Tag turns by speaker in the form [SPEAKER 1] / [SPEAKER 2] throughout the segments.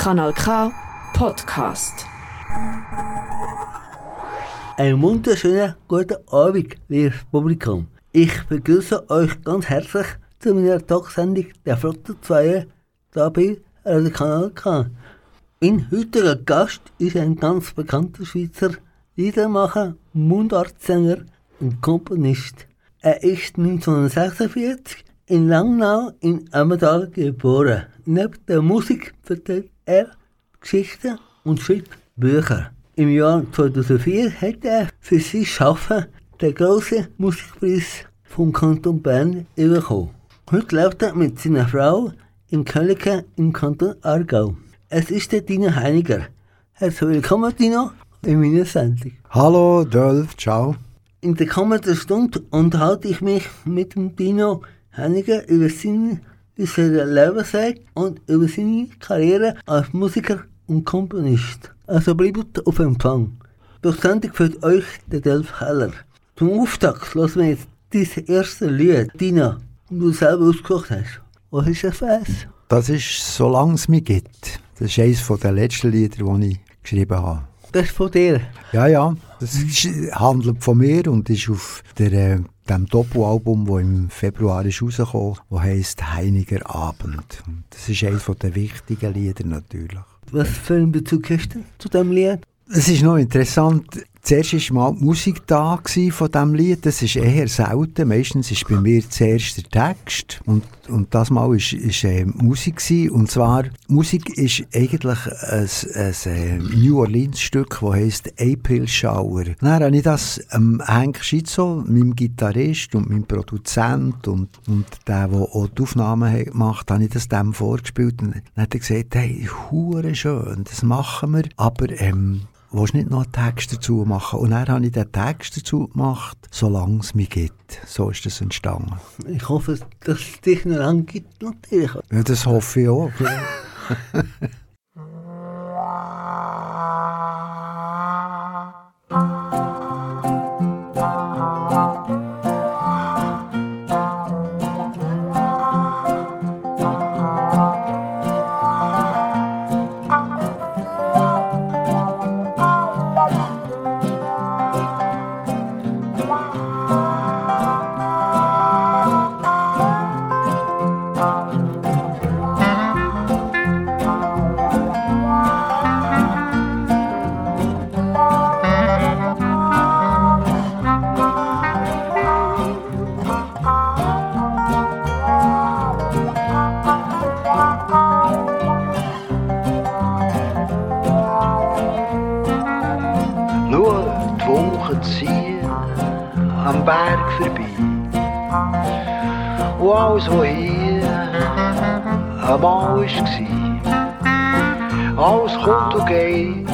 [SPEAKER 1] Kanal K Podcast.
[SPEAKER 2] Einen wunderschönen guten Abend, liebes Publikum. Ich begrüße euch ganz herzlich zu meiner Talksendung der Flotte 2 da bei Radio Kanal K. Mein heutiger Gast ist ein ganz bekannter Schweizer Liedermacher, Mundartsänger und Komponist. Er ist 1946 in Langnau in Ammertal geboren. Neben der Musik verteilt er Geschichten und schreibt Bücher. Im Jahr 2004 hat er für sein Schaffen den grossen Musikpreis vom Kanton Bern bekommen. Heute lebt er mit seiner Frau in Kölliken im Kanton Aargau. Es ist der Dino Heiniger. Herzlich willkommen, Dino, in meiner Sendung.
[SPEAKER 3] Hallo, Dolph, ciao.
[SPEAKER 2] In der kommenden Stunde unterhalte ich mich mit dem Dino Heiniger über seinen seinen Lebensweg und über seine Karriere als Musiker und Komponist. Also bleibt auf Empfang. Durch Sendung führt euch der Delf Heller. Zum Auftakt lassen wir jetzt dieses erste Lied, Dina, das du selber ausgesucht hast. Was ist das für?
[SPEAKER 3] Das ist «Solange es mich gibt». Das ist eines der letzten Lieder, die ich geschrieben habe.
[SPEAKER 2] Das ist von dir?
[SPEAKER 3] Ja, ja. Das handelt von mir und ist auf der, äh, dem Doppelalbum, das im Februar ist rausgekommen ist, das heisst «Heiniger Abend». Das ist eines der wichtigen Lieder natürlich.
[SPEAKER 2] Was für einen Bezug hast du zu diesem Lied?
[SPEAKER 3] Es ist noch interessant, Zuerst war mal die Musik da von diesem Lied. Das ist eher selten. Meistens ist bei mir zuerst der Text. Und, und das Mal war äh, Musik. Gewesen. Und zwar, Musik ist eigentlich ein, ein, ein New Orleans-Stück, das heisst April Shower. Dann habe ich das ähm, Hank Schitzo, meinem Gitarrist und meinem Produzent und, und der, der auch die Aufnahmen gemacht hat, habe ich das dem vorgespielt. Und dann hat er gesagt, hey, hure schön, das machen wir. Aber ähm, willst du nicht noch einen Text dazu machen? Und dann habe ich den Text dazu gemacht, solange es mich gibt. So ist das entstanden.
[SPEAKER 2] Ich hoffe, dass es dich noch lange gibt, natürlich.
[SPEAKER 3] Ja, das hoffe ich auch. always weer heb always gezien. Alles komt geht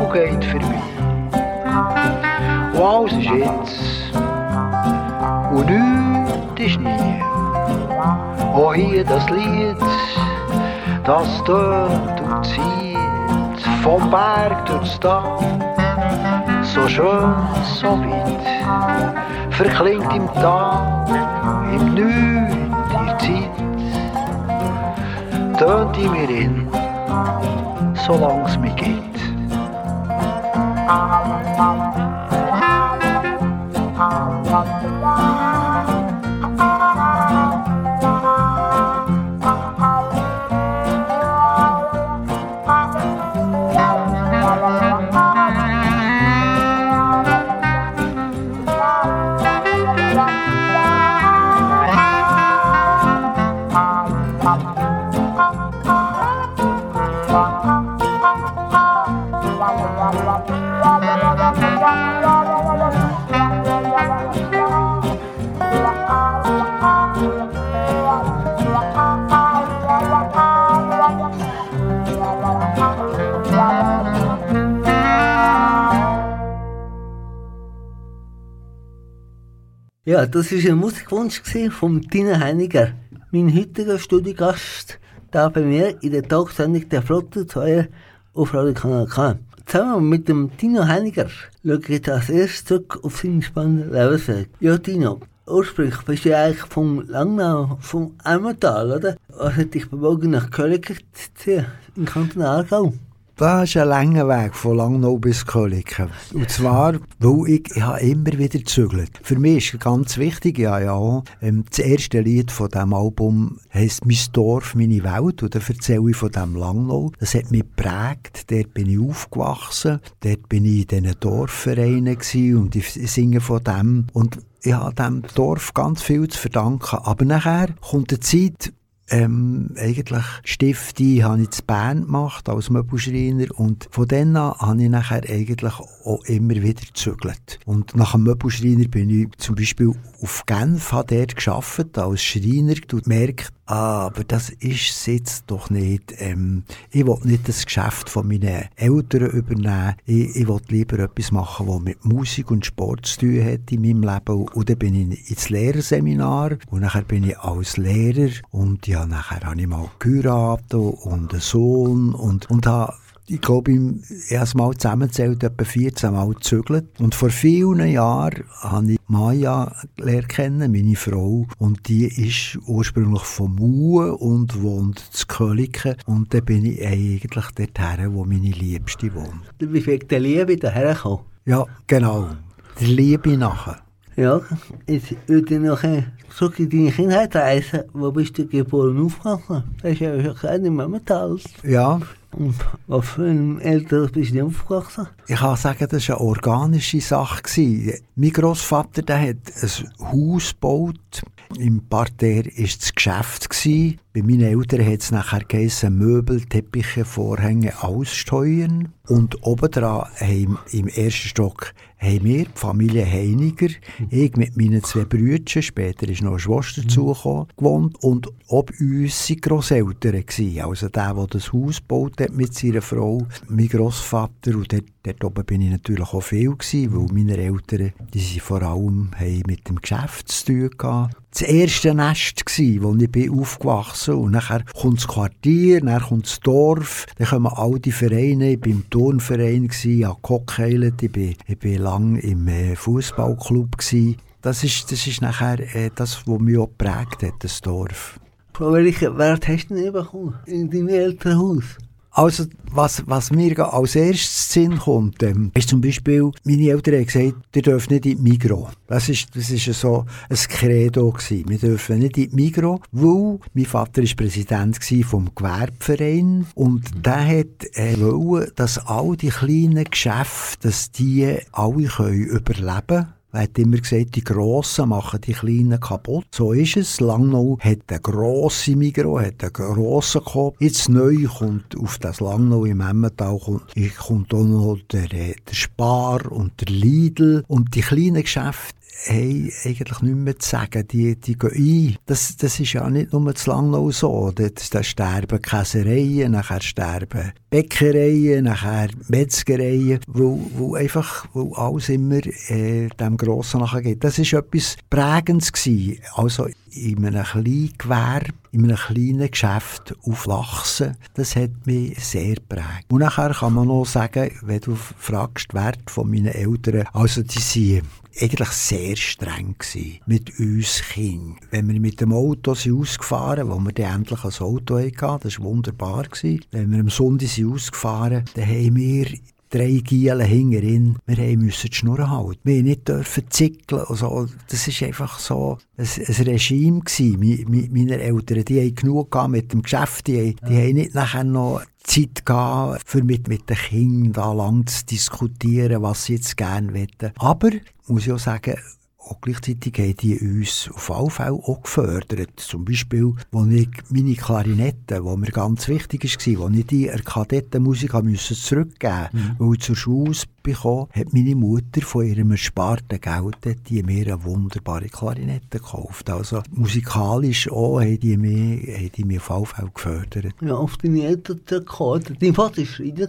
[SPEAKER 3] und geht für voorbij. Und alles is jetzt, und nüt is nie. Oh hier
[SPEAKER 4] das Lied, das dort zieht, vom Berg durch Stadt, so schön, so weit, verklingt im Tal. i nutid. Død timer inn, så lang som ikke hit.
[SPEAKER 2] Ja, das war ein Musikwunsch von Tina Heiniger, mein heutiger Studiogast, da bei mir in der Talksendung der Flotte 2 auf Radio Kanal K. Zusammen mit dem Tino Heiniger schaue ich als erstes zurück auf seinen spannenden Lebensweg. Ja, Tino, ursprünglich bist du eigentlich vom Langnau, vom Emmental, oder? Was hat dich bewogen, nach Köln zu ziehen, im Kanton Aargau?
[SPEAKER 3] Das ist ein langer Weg von Langnau bis Köliken. Und zwar, weil ich, ich habe immer wieder gezügelt. Für mich ist ganz wichtig, ja, ja, ähm, das erste Lied von diesem Album heisst «Mein Dorf, meine Welt» und da erzähle ich von diesem Langnau. Das hat mich geprägt, dort bin ich aufgewachsen, dort bin ich in diesen Dorfvereinen und ich singe von dem. Und ich habe diesem Dorf ganz viel zu verdanken. Aber nachher kommt eine Zeit, ähm, eigentlich Stifte habe ich zu Bern gemacht als Möbelschreiner und von dann an habe ich nachher eigentlich auch immer wieder gezügelt. Und nach dem Möbelschreiner bin ich zum Beispiel auf Genf, habe dort gearbeitet als Schreiner und merkt, ah, aber das ist es jetzt doch nicht. Ähm, ich will nicht das Geschäft von meinen Eltern übernehmen. Ich, ich will lieber etwas machen, was mit Musik und Sport zu tun hat in meinem Leben. Und dann bin ich ins Lehrerseminar und nachher bin ich als Lehrer und ja, nachher habe ich mal geheiratet und einen Sohn und, und habe ich glaube, ich habe mal zusammenzählt, etwa 14 Mal gezügelt. Und vor vielen Jahren habe ich Maya kennen, meine Frau. Und die ist ursprünglich von Mue und wohnt zu Köliken. Und da bin ich eigentlich dorthin, wo meine Liebste wohnt.
[SPEAKER 2] Wie fängt der Liebe daher gekommen?
[SPEAKER 3] Ja, genau. Die Liebe nachher.
[SPEAKER 2] Ja, würde ich noch zurück in deine Kindheit reisen. Wo bist du geboren und aufgewachsen? Das ist ja schon klein im Memmental.
[SPEAKER 3] Ja.
[SPEAKER 2] Und was für ein Eltern bist du aufgewachsen?
[SPEAKER 3] Ich kann sagen, das war eine organische Sache. Mein Großvater der hat ein Haus gebaut. Im Parterre war das Geschäft. Bei meinen Eltern hat es nachher geheißen, Möbel, Teppiche, Vorhänge aussteuern. Und obendran haben, im ersten Stock haben wir, die Familie Heiniger, ich mit meinen zwei Brüdern, später ist noch eine Schwester mhm. dazugekommen, gewohnt. Und ob uns sind Grosseltern gewesen. Also der, der das Haus gebaut hat mit seiner Frau, mein Grossvater. Und dort, dort oben bin ich natürlich auch viel gewesen, weil meine Eltern, die sind vor allem haben mit dem Geschäft zu tun gehabt. Das erste Nest gsi, wo ich bin aufgewachsen. Und nachher kommt das Quartier, dann kommt das Dorf, dann kommen all die Vereine, ich war im Turnverein, ich habe ich bin, ich bin lang im äh, Fußballclub Das ist, das ist nachher äh, das, was mich auch geprägt hat, das Dorf.
[SPEAKER 2] Von welchen Wert hast du denn bekommen in deinem Elternhaus?
[SPEAKER 3] Also, was, was mir als erstes Sinn kommt, ähm, ist zum Beispiel, meine Eltern haben gesagt, ihr dürft nicht in die Migro. Das ist, das ist so ein Credo gewesen. Wir dürfen nicht in die Migro, weil mein Vater ist Präsident vom Gewerbeverein und der hat äh, wollen, dass all die kleinen Geschäfte, dass die alle können überleben können er hat immer gesagt, die Grossen machen die Kleinen kaputt. So ist es. Langnau hat eine grosse Migro, hat einen grossen Kopf. Jetzt neu kommt auf das Langnau im Emmental kommt, kommt auch noch der, der Spar und der Lidl. Und die kleinen Geschäfte haben eigentlich nicht mehr zu sagen. Die, die gehen ein. Das, das ist ja nicht nur zu Langnau so. Da, sterben Käsereien, nachher sterben Bäckereien, nachher Metzgereien, wo, wo einfach, wo alles immer äh, dem Grossen nachgeht. Das war etwas Prägendes gewesen. Also in einem kleinen Gewerbe, in einem kleinen Geschäft aufwachsen, das hat mich sehr geprägt. Und nachher kann man noch sagen, wenn du fragst, Wert von meinen Eltern, also die sind eigentlich sehr streng gewesen mit uns Kindern. Wenn wir mit dem Auto sind ausgefahren, wo wir dann endlich ein Auto hatten, das war wunderbar. Gewesen. Wenn wir am Sonntag sind ausgefahren, dann haben wir drei Gielen hinterin. Wir mussten die Schnur halten. Wir durften nicht zickeln. Also, das war einfach so ein, ein Regime gewesen. Meine Eltern, die haben genug mit dem Geschäft. Die, die haben nicht nachher noch Zeit gehabt, für mit, mit den Kindern lang zu diskutieren, was sie jetzt gerne wollen. Aber, muss ich auch sagen, auch gleichzeitig haben die uns auf alle Fälle auch gefördert. Zum Beispiel, als ich meine Klarinette, die mir ganz wichtig war, als ich die Kadettenmusik musste zurückgeben musste, mhm. weil ich zur Schule bekam, hat meine Mutter von ihrem ersparten Geld die mir eine wunderbare Klarinette gekauft. Also musikalisch auch haben die mich, haben die mich auf alle Fälle gefördert.
[SPEAKER 2] Ja, auf deine Eltern gekommen. Dein Vater war Schreiner.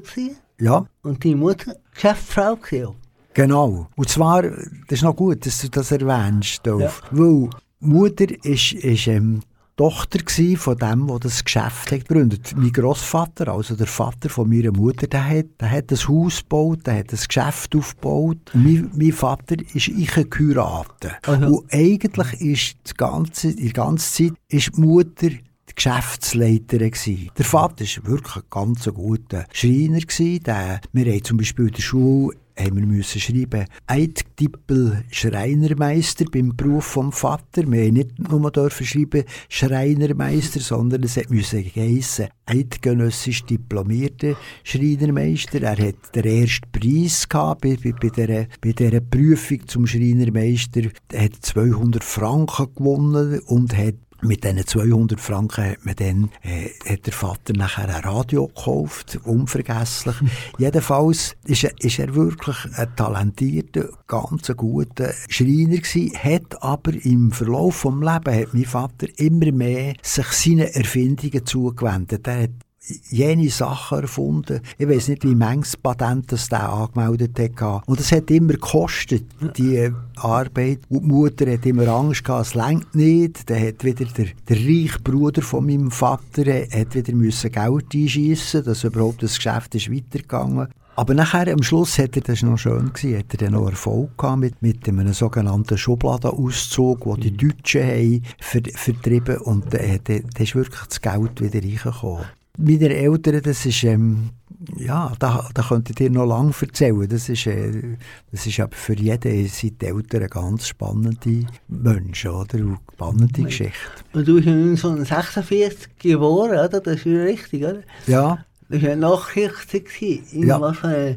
[SPEAKER 3] Ja.
[SPEAKER 2] Und deine Mutter Geschäftsfrau.
[SPEAKER 3] Genau. Und zwar, das ist noch gut, dass du das erwähnst, Dolf. Ja. Weil Mutter ist, ist ähm, Tochter gewesen von dem, der das Geschäft hat gegründet. Mein Großvater, also der Vater von meiner Mutter, der hat, der hat ein Haus gebaut, der hat ein Geschäft aufgebaut. Mein, mein Vater ist ich geheiratet.
[SPEAKER 2] Aha.
[SPEAKER 3] Und eigentlich ist die ganze, die ganze Zeit ist die Mutter die Geschäftsleiterin gsi. Der Vater war wirklich ein ganz guter Schreiner gsi. Der, wir haben zum Beispiel in der Schule haben wir müssen schreiben, Eidtippel Schreinermeister beim Beruf vom Vater. Wir haben nicht nur dürfen schreiben Schreinermeister, sondern es hat müssen geheissen, eidgenössisch diplomierter Schreinermeister. Er hat den ersten Preis bei, bei, bei, dieser, bei dieser Prüfung zum Schreinermeister. Er hat 200 Franken gewonnen und hat mit diesen 200 Franken hat, man dann, äh, hat der Vater nachher ein Radio gekauft, unvergesslich. Jedenfalls ist er, ist er wirklich ein talentierter, ganz guter Schreiner gewesen, hat aber im Verlauf des Lebens hat mein Vater immer mehr sich seinen Erfindungen zugewendet. Er hat jene Sachen erfunden. Ich weiß nicht, wie manches Patent das der angemeldet hat. Und es hat immer gekostet, die Arbeit. Und die Mutter hat immer Angst gehabt, es längt nicht. Dann hat wieder der, der reiche Bruder von meinem Vater äh, hat wieder müssen Geld einschiessen, dass überhaupt das Geschäft ist weitergegangen. Aber nachher, am Schluss, hat er, das noch schön, gewesen, hat er dann noch Erfolg gehabt mit, mit einem sogenannten Schubladenauszug, den die Deutschen haben ver, vertrieben und da, da ist wirklich das Geld wieder reingekommen. Meine Eltern, das ist, ähm, ja, da, da könnte ich dir noch lange erzählen. Das ist, äh, das ist aber für jeden sind die Eltern eine ganz spannende Menschen, oder? Und spannende Geschichte.
[SPEAKER 2] Und du bist ja 1946 geboren, oder? Das ist ja richtig, oder?
[SPEAKER 3] Ja,
[SPEAKER 2] Das war ja Nachkriegszeit. gewesen. In
[SPEAKER 3] Ja.
[SPEAKER 2] was für einer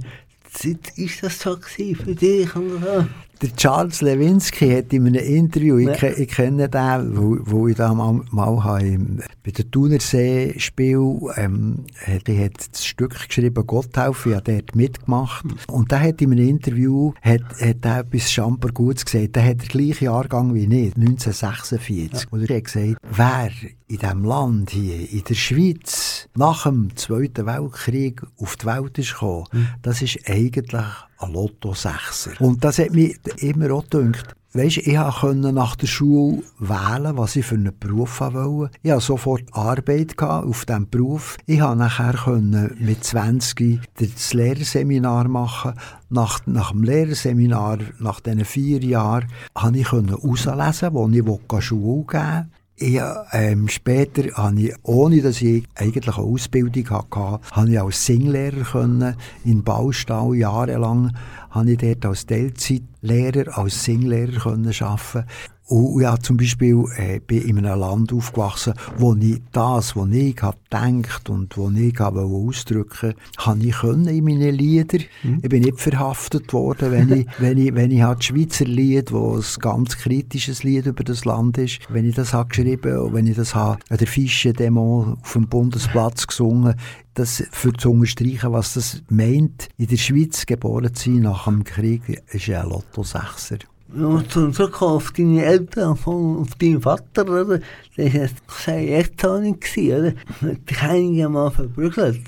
[SPEAKER 2] Zeit ist das so für dich? Und so?
[SPEAKER 3] Der Charles Lewinsky hat in einem Interview, ich,
[SPEAKER 2] Ja.
[SPEAKER 3] ke- ich kenne den, wo, wo ich da mal, mal habe, bei der Thunersee-Spiel, ähm, hat, ich hat das Stück geschrieben, Gott helfe, ich habe dort mitgemacht. Und der hat in einem Interview, hat, hat er etwas Schamper Gutes gesagt, der hat den gleichen Jahrgang wie ich, 1946. Und er hat gesagt, wer in diesem Land hier, in der Schweiz, nach dem Zweiten Weltkrieg auf die Welt ist gekommen, das ist eigentlich ein Lotto-Sechser. Und das hat mich immer auch gedacht, Weisst, ich konnte nach der Schule wählen, was ich für einen Beruf wollte. Ich hatte sofort Arbeit auf diesem Beruf. Ich konnte nachher mit 20 das Lehrerseminar machen. Nach, nach dem Lehrerseminar, nach diesen vier Jahren, konnte ich herauslesen, wo ich Schule geben wollte. Ich, ähm, später habe ich, ohne dass ich eigentlich eine Ausbildung hatte, habe ich als Singlehrer können, in Baustall jahrelang, habe ich dort als Teilzeitlehrer, als Singlehrer können arbeiten. Und habe zum Beispiel äh, bin in einem Land aufgewachsen, wo ich das, was ich habe gedacht und was ich habe ausdrücken habe ich können in meinen Liedern. Ich bin nicht verhaftet worden, wenn ich, wenn ich, wenn ich halt das Schweizer Lied, wo ein ganz kritisches Lied über das Land ist, wenn ich das habe geschrieben und wenn ich das habe an der Fische-Demo auf dem Bundesplatz gesungen, das für zu unterstreichen, was das meint, in der Schweiz geboren zu sein nach dem Krieg, ist ein Lotto-Sechser.
[SPEAKER 2] Und zum Zurückkommen auf deine Eltern, auf deinen Vater, oder? Das war keine Erzählung, oder? Dich einige Mal verprügelt.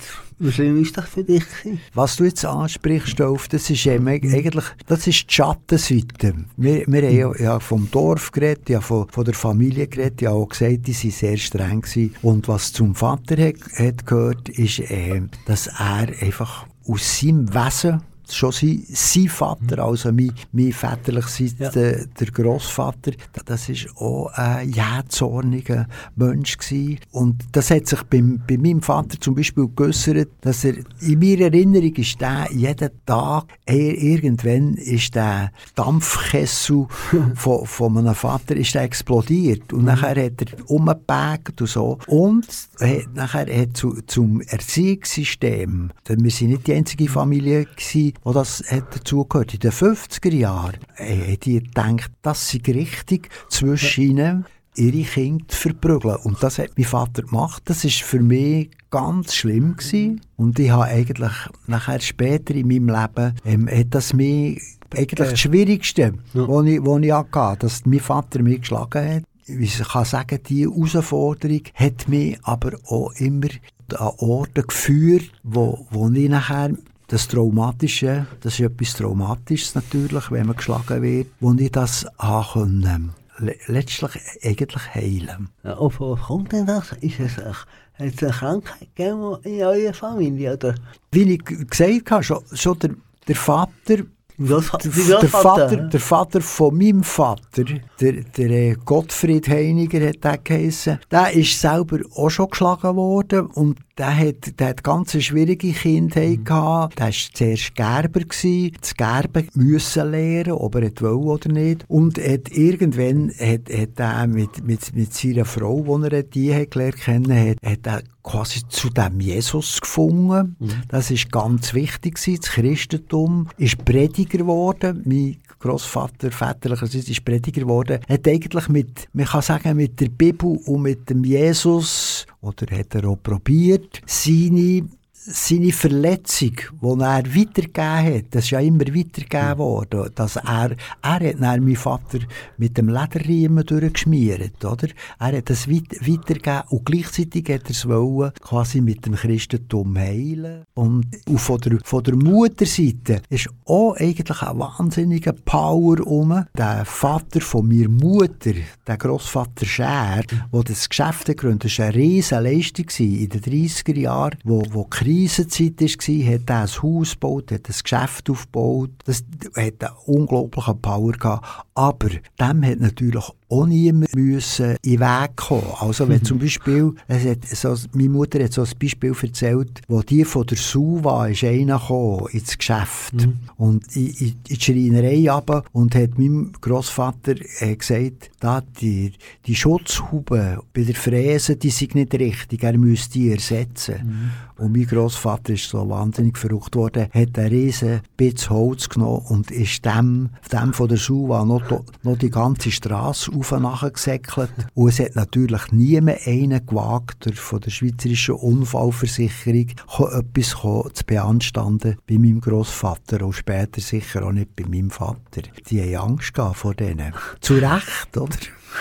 [SPEAKER 2] Wie schlimm ist das für dich?
[SPEAKER 3] Was du jetzt ansprichst, Dolf, das ist eben eigentlich, das ist die Schattenseite. Wir, wir haben ja, ja vom Dorf geredet, ja von, von der Familie geredet, ja auch gesagt, die waren sehr streng gewesen. Und was zum Vater hat, hat gehört, ist, äh, dass er einfach aus seinem Wesen schon sein, sein Vater, also mein, mein väterlicherseits der, der Grossvater, das ist auch ein jähzorniger Mensch gewesen. Und das hat sich beim, bei meinem Vater zum Beispiel geäussert, dass er, in meiner Erinnerung ist der jeden Tag, er, irgendwann ist der Dampfkessel von, von meinem Vater ist der explodiert. Und nachher hat er umgepackt und so. Und hat, nachher hat zu, zum Erziehungssystem, denn wir sind nicht die einzige Familie gewesen, wo das hat dazugehört. In den 50er Jahren äh, hat die gedacht, das sei richtig, zwischen ihnen ihre Kinder zu verprügeln. Und das hat mein Vater gemacht. Das ist für mich ganz schlimm gewesen. Und ich habe eigentlich nachher später in meinem Leben, ähm, hat das mich eigentlich das Schwierigste,
[SPEAKER 2] Ja.
[SPEAKER 3] wo ich, wo ich hatte, dass mein Vater mich geschlagen hat. Wie ich kann sagen, die Herausforderung hat mich aber auch immer an Orte geführt, wo, wo ich nachher das Traumatische, das ist etwas Traumatisches natürlich, wenn man geschlagen wird, wo ich das haben le letztlich eigentlich heilen.
[SPEAKER 2] Auf was kommt denn das? Ist es hat es eine Krankheit gegeben in eurer Familie? Oder?
[SPEAKER 3] Wie ich gesagt habe, schon, schon der, der Vater Der, Vater, der Vater von meinem Vater, der, der äh, Gottfried Heiniger hat der geheissen, der ist selber auch schon geschlagen worden und der hat, der hat ganz eine schwierige Kindheit gehabt. Der war zuerst Gerber, gewesen, das Gerben müssen lernen, ob er es will oder nicht. Und hat irgendwann hat, hat er mit, mit, mit seiner Frau, die er die hat gelernt kennen hat, hat er quasi zu dem Jesus gefunden. Das ist ganz wichtig gewesen. Das Christentum ist Prediger geworden. Mein Großvater väterlicherseits ist Prediger geworden. Hat eigentlich mit, man kann sagen, mit der Bibel und mit dem Jesus, oder hat er auch probiert, seine seine Verletzung, die er weitergegeben hat, das ist ja immer weitergegeben worden, dass er, er hat dann meinen Vater mit dem Lederriemen durchgeschmiert, oder? Er hat das weit, weitergegeben und gleichzeitig hat er es wollen, quasi mit dem Christentum heilen. Und, und von der, von der Mutterseite ist auch eigentlich ein wahnsinniger Power um. Der Vater von mir Mutter, der Grossvater Scher, der das Geschäft gegründet hat, das war eine riesen Leistung in den 30er Jahren, wo, wo die Krisenzeit war, hat er ein Haus gebaut, hat ein Geschäft aufgebaut. Das hat einen unglaublichen Power gehabt. Aber dem hat natürlich auch niemand müssen in den Weg kommen. Also wenn zum Beispiel, es hat so, meine Mutter hat so ein Beispiel erzählt, wo die von der Suva ist einer gekommen ins Geschäft und in, in, in die Schreinerei runter und hat meinem Grossvater äh, gesagt, da die, die Schutzhuben bei der Fräse, die sind nicht richtig, er müsste die ersetzen. Und mein Grossvater ist so wahnsinnig verrückt worden, hat einen riesen Bitz Holz genommen und ist dem, dem von der Suva noch, noch die ganze Straße auf und nachher gesäckelt. Und es hat natürlich niemand einen gewagt, der von der Schweizerischen Unfallversicherung etwas zu beanstanden bei meinem Grossvater und später sicher auch nicht bei meinem Vater. Die haben Angst vor denen. Zu Recht, oder?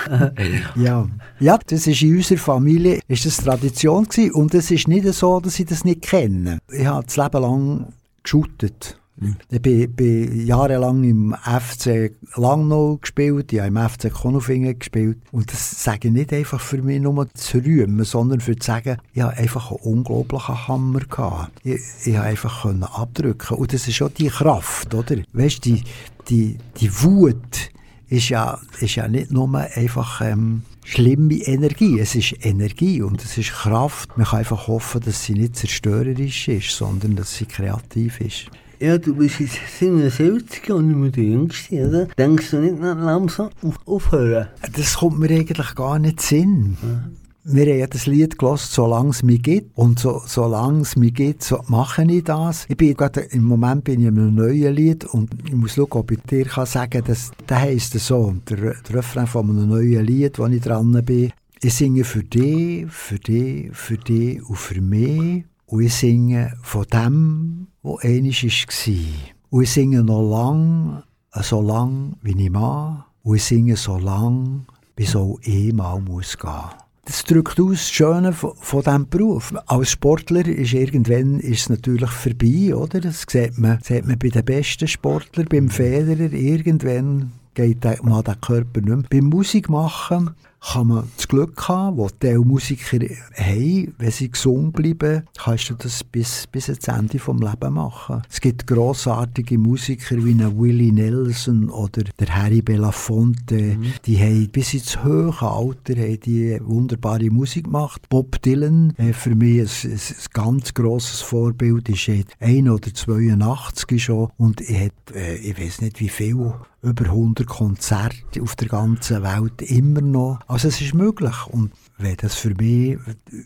[SPEAKER 3] ja. ja, das ist in unserer Familie ist das Tradition gewesen. und es ist nicht so, dass ich das nicht kenne. Ich habe das Leben lang geschootet. Ich bin, bin jahrelang im FC Langnau gespielt, ich habe im FC Konufingen gespielt. Und das sage ich nicht einfach für mich nur zu rühmen, sondern für zu sagen, ich habe einfach einen unglaublichen Hammer gehabt. Ich, ich habe einfach können abdrücken. Und das ist auch die Kraft, oder? Weißt du, die, die, die Wut, ist ja, ist ja nicht nur einfach ähm, schlimme Energie, es ist Energie und es ist Kraft. Man kann einfach hoffen, dass sie nicht zerstörerisch ist, sondern dass sie kreativ ist.
[SPEAKER 2] Ja, du bist jetzt 77 und nicht mehr der Jüngste, oder? Denkst du nicht noch langsam auf, aufhören?
[SPEAKER 3] Das kommt mir eigentlich gar nicht Sinn. Wir haben ja das Lied gelost, solange es mich gibt. Und so, solange es mich gibt, so mache ich das. Ich bin gerade, im Moment bin ich in einem neuen Lied und ich muss schauen, ob ich dir kann sagen kann, der heisst so. Der, der Refrain von einem neuen Lied, wo ich dran bin. Ich singe für dich, für dich, für dich und für mich. Und ich singe von dem, was einmal war. Und ich singe noch lang, so lang, wie ich mag. Und ich singe so lang, bis auch ich mal muss gehen. Das drückt aus das Schöne von, von diesem Beruf. Als Sportler ist irgendwann ist es natürlich vorbei, oder? Das sieht man, sieht man bei den besten Sportlern, beim Federer. Irgendwann geht der, mal der Körper nicht mehr. Beim Musik machen kann man das Glück haben, wo die Musiker haben, wenn sie gesund bleiben, kannst du das bis, bis ans Ende vom Leben machen. Es gibt grossartige Musiker wie einen Willie Nelson oder der Harry Belafonte, die haben bis ins hohe Alter haben die wunderbare Musik gemacht. Bob Dylan, äh, für mich ein, ein, ganz grosses Vorbild, ist ein oder 82 schon und er hat, äh, ich weiß nicht wie viel, über 100 Konzerte auf der ganzen Welt immer noch. Also es ist möglich und wenn das für mich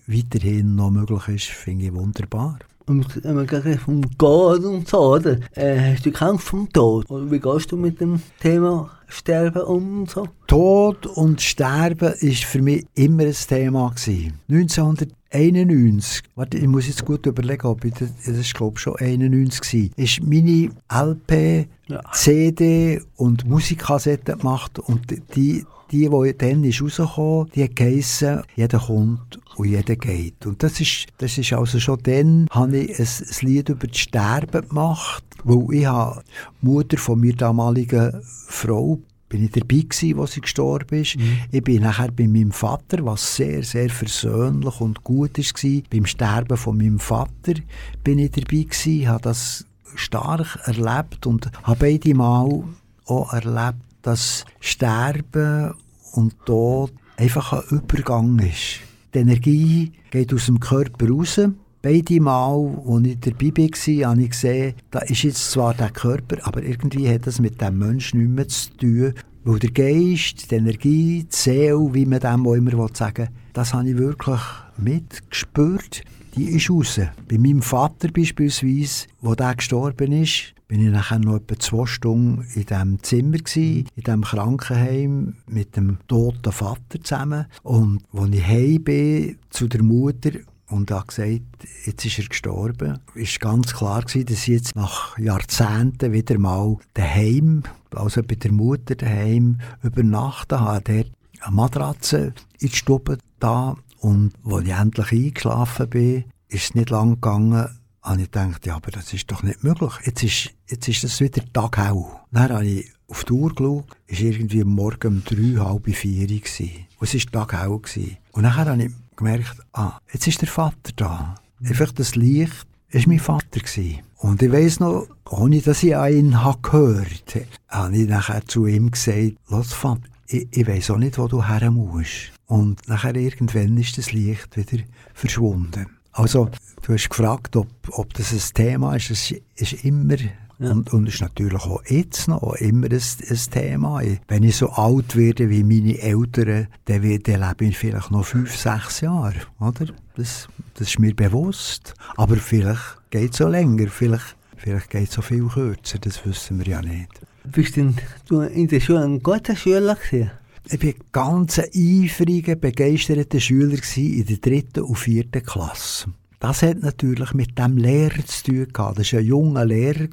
[SPEAKER 3] weiterhin noch möglich ist, finde ich wunderbar.
[SPEAKER 2] Und wenn wir gerade vom Gott und so, oder? Äh, hast du Angst vom Tod? Oder wie gehst du mit dem Thema Sterben um und so?
[SPEAKER 3] Tod und Sterben ist für mich immer ein Thema gewesen. 1991, warte, ich muss jetzt gut überlegen, ob ich das, das ist glaube ich schon 91 gewesen, ist meine LP,
[SPEAKER 2] Ja.
[SPEAKER 3] CD und Musikkassette gemacht und die, die, die dann ist rausgekommen, die hat geheissen, jeder kommt und jeder geht. Und das ist, das ist also schon dann, habe ich ein, ein Lied über das Sterben gemacht, weil ich habe die Mutter von meiner damaligen Frau bin ich dabei gewesen, als sie gestorben ist.
[SPEAKER 2] Mhm.
[SPEAKER 3] Ich bin nachher bei meinem Vater, was sehr, sehr versöhnlich und gut war. Beim Sterben von meinem Vater bin ich dabei gewesen, habe das stark erlebt und habe beide Mal auch erlebt, dass Sterben und Tod einfach ein Übergang ist. Die Energie geht aus dem Körper raus. Beide Mal, als ich dabei war, habe ich gesehen, da ist jetzt zwar der Körper, aber irgendwie hat das mit dem Menschen nichts mehr zu tun. Weil der Geist, die Energie, die Seele, wie man dem auch immer sagen will, das habe ich wirklich mitgespürt. Die ist raus. Bei meinem Vater beispielsweise, wo der gestorben ist, bin ich nachher noch etwa zwei Stunden in diesem Zimmer gewesen, in diesem Krankenheim mit dem toten Vater zusammen. Und als ich heim bin zu der Mutter und habe gesagt, jetzt ist er gestorben, ist ganz klar gewesen, dass ich jetzt nach Jahrzehnten wieder mal daheim, also bei der Mutter daheim, übernachten habe. Dort eine Matratze in die Stube da und als ich endlich eingeschlafen bin, ist es nicht lang gegangen, habe ich gedacht, ja, aber das ist doch nicht möglich. Jetzt ist, jetzt ist das wieder Tag hell. Dann habe ich auf die Uhr geschaut, es war irgendwie morgen um drei, halb vier. Und es war Tag. Gewesen. Und dann habe ich gemerkt, ah, jetzt ist der Vater da. Einfach das Licht war mein Vater. Gewesen. Und ich weiss noch, ohne dass ich an ihn habe gehört habe, ich nachher zu ihm gesagt, lass Vater, ich, ich weiss auch nicht, wo du her musst. Und nachher irgendwann ist das Licht wieder verschwunden. Also, du hast gefragt, ob, ob das ein Thema ist. Es ist immer, ja. und, und ist natürlich auch jetzt noch immer ein, ein Thema. Wenn ich so alt werde wie meine Eltern, dann, dann lebe ich vielleicht noch fünf, sechs Jahre. Oder? Das, das ist mir bewusst. Aber vielleicht geht es auch länger, vielleicht, vielleicht geht es auch viel kürzer, das wissen wir ja nicht.
[SPEAKER 2] Bist denn du in der Schule ein guter Schüler gewesen?
[SPEAKER 3] Ich war ganz ein eifriger, begeisterter Schüler in der dritten und vierten Klasse. Das hat natürlich mit dem Lehrer zu tun gehabt. Das war ein junger Lehrer,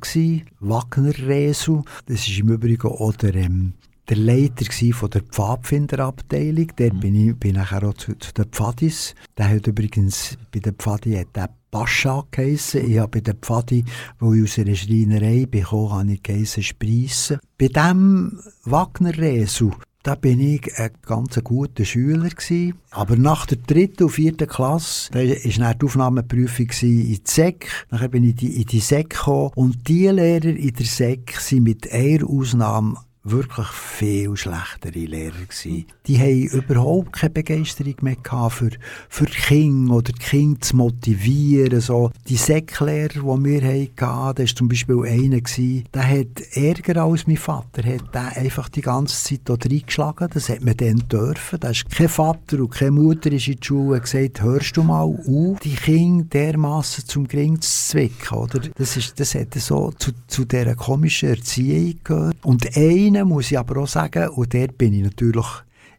[SPEAKER 3] Wagner Resu. Das ist im Übrigen auch der, ähm, der Leiter von der Pfadfinderabteilung. Der mhm. bin ich bin nachher auch zu, zu den Pfadis. Der hat übrigens bei den Pfadi hat der Pascha geheissen. Ich habe bei den Pfadi, wo ich aus einer Schreinerei bekommen habe, ich geheissen Spreissen. Bei diesem Wagner Resu da bin ich ein ganz guter Schüler gewesen. Aber nach der dritten und vierten Klasse, da war die Aufnahmeprüfung in die SEC. Nachher bin ich in die SEC gekommen. Und die Lehrer in der SEC sind mit einer Ausnahme wirklich viel schlechtere Lehrer gewesen. Die haben überhaupt keine Begeisterung mehr gehabt für, für Kinder oder die Kinder zu motivieren. So. Die Säcklehrer, die wir hatten, da war zum Beispiel einer, der hat Ärger als mein Vater, hat der einfach die ganze Zeit dort reingeschlagen. Das hat man dann dürfen. Da ist kein Vater und keine Mutter ist in die Schule und gesagt, hörst du mal auf, die Kinder dermassen zum Gring zu zwicken. Oder? Das, ist, das hat so zu, zu dieser komischen Erziehung gehört. Und ein einen muss ich aber auch sagen, und dort bin ich natürlich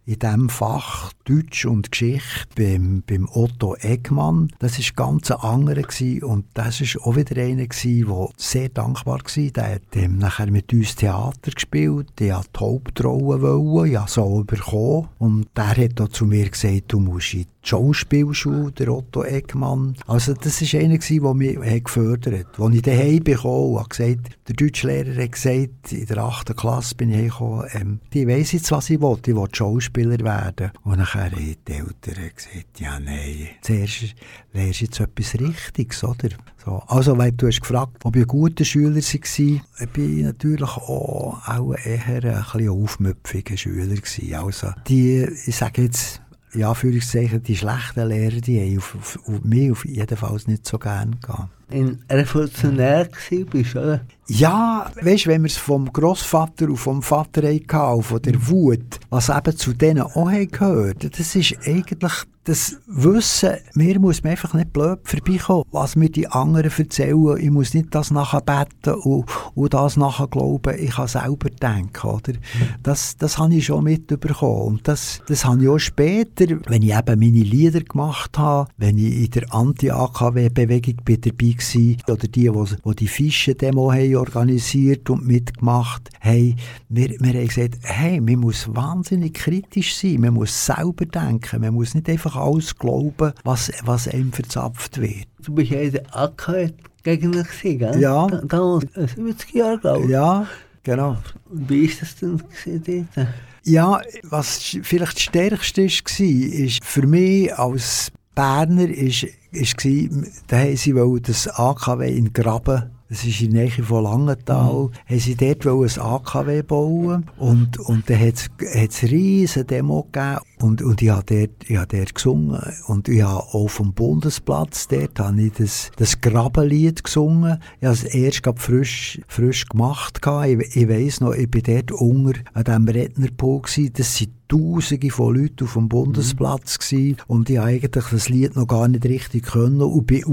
[SPEAKER 3] in diesem Fach Deutsch und Geschichte beim, beim Otto Eggmann. Das war ganz ein anderer und das war auch wieder einer, der sehr dankbar war. Der hat ähm, nachher mit uns Theater gespielt, der hat die Hauptrolle wollen, ja so bekommen. Und der hat auch zu mir gesagt, du musst in die Schauspielschule, der Otto Eggmann. Also das war einer, der mich gefördert hat. Als ich daheim bekam, hat gesagt, der Deutschlehrer hat gesagt, in der 8. Klasse bin ich gekommen, ähm, die weiss jetzt, was ich will, ich will Schauspieler werden. Und nachher haben die Eltern gesagt, ja nein, zuerst lernst du jetzt etwas Richtiges, oder? So, also, weil du hast gefragt, ob ich ein guter Schüler war, ich natürlich auch, auch eher ein bisschen aufmüpfiger Schüler gewesen. Also, die, ich sage jetzt, ja, Anführungszeichen, die schlechten Lehrer, die haben auf, auf, auf mich auf jeden Fall nicht so gerne gehabt.
[SPEAKER 2] Ein Revolutionär bist, oder?
[SPEAKER 3] Ja, weißt du, wenn wir es vom Großvater und vom Vater hatten, von der Wut, was eben zu denen auch gehört, das ist eigentlich das Wissen, mir muss man einfach nicht blöd vorbeikommen, was mir die anderen erzählen. Ich muss nicht das nachher beten und, und das nachher glauben. Ich kann selber denken, oder? Das, das habe ich schon mitbekommen. Und das, das habe ich auch später, wenn ich eben meine Lieder gemacht habe, wenn ich in der Anti-AKW-Bewegung dabei war, oder die, die, die Fischen-Demo organisiert und mitgemacht haben, wir, wir haben gesagt, hey, man muss wahnsinnig kritisch sein, man muss selber denken, man muss nicht einfach alles glauben, was, was einem verzapft wird.
[SPEAKER 2] Du bist ja in der AK Gegner gewesen, gell?
[SPEAKER 3] Ja.
[SPEAKER 2] Damals, 70 Jahre, glaube ich.
[SPEAKER 3] Ja. genau.
[SPEAKER 2] Und wie ist das denn gewesen dort?
[SPEAKER 3] Ja, was vielleicht das Stärkste war, ist für mich als Berner, ist, ist war, da sie wollen das AKW in Graben das ist in der Nähe von Langenthal. Mhm. Haben sie dort ein AKW bauen und, und dann hat es eine riesige Demo gegeben und, und ich habe dort, ich habe dort gesungen und ich habe auch vom Bundesplatz dort habe ich das, das Grabenlied gesungen. Ich habe es erst frisch, frisch gemacht. Ich, ich weiss noch, ich bin dort unter an diesem Rednerpult gewesen. Das sind Tausende von Leuten auf dem Bundesplatz mhm. und ich eigentlich das Lied noch gar nicht richtig können und bin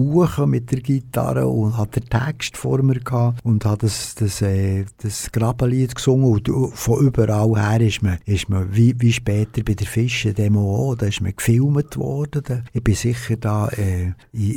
[SPEAKER 3] mit der Gitarre und hatte den Text vor mir gehabt und habe das, das, äh, das Grabenlied gesungen und von überall her ist man, ist man wie, wie später bei der Fischen-Demo auch, da ist man gefilmt worden. Ich bin sicher da, äh,